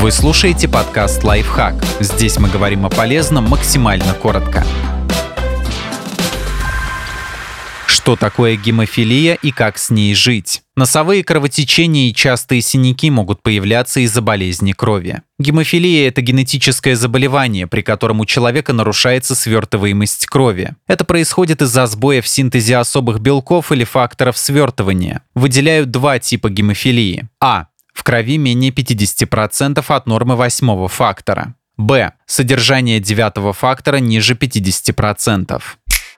Вы слушаете подкаст «Лайфхак». Здесь мы говорим о полезном максимально коротко. Что такое гемофилия и как с ней жить? Носовые кровотечения и частые синяки могут появляться из-за болезни крови. Гемофилия – это генетическое заболевание, при котором у человека нарушается свертываемость крови. Это происходит из-за сбоя в синтезе особых белков или факторов свертывания. Выделяют два типа гемофилии. А в крови менее 50% от нормы восьмого фактора. Б. Содержание девятого фактора ниже 50%.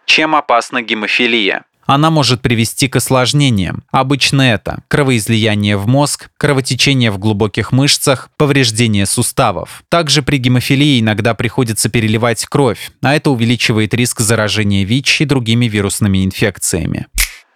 Чем опасна гемофилия? Она может привести к осложнениям. Обычно это кровоизлияние в мозг, кровотечение в глубоких мышцах, повреждение суставов. Также при гемофилии иногда приходится переливать кровь, а это увеличивает риск заражения ВИЧ и другими вирусными инфекциями.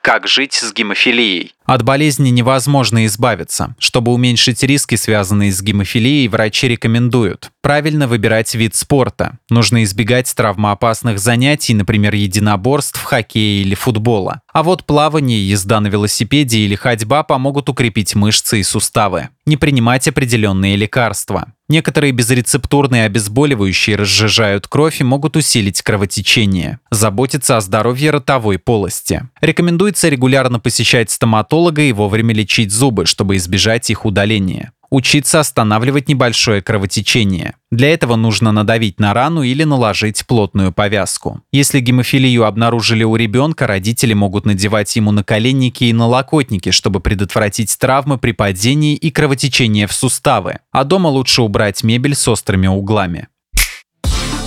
Как жить с гемофилией? От болезни невозможно избавиться. Чтобы уменьшить риски, связанные с гемофилией, врачи рекомендуют правильно выбирать вид спорта. Нужно избегать травмоопасных занятий, например, единоборств, хоккея или футбола. А вот плавание, езда на велосипеде или ходьба помогут укрепить мышцы и суставы. Не принимать определенные лекарства. Некоторые безрецептурные обезболивающие разжижают кровь и могут усилить кровотечение. Заботиться о здоровье ротовой полости. Рекомендуется регулярно посещать стоматолога и вовремя лечить зубы, чтобы избежать их удаления. Учиться останавливать небольшое кровотечение. Для этого нужно надавить на рану или наложить плотную повязку. Если гемофилию обнаружили у ребенка, родители могут надевать ему наколенники и налокотники, чтобы предотвратить травмы при падении и кровотечение в суставы. А дома лучше убрать мебель с острыми углами.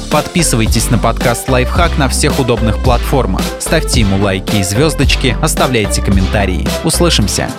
Подписывайтесь на подкаст «Лайфхак» на всех удобных платформах. Ставьте ему лайки и звездочки, оставляйте комментарии. Услышимся!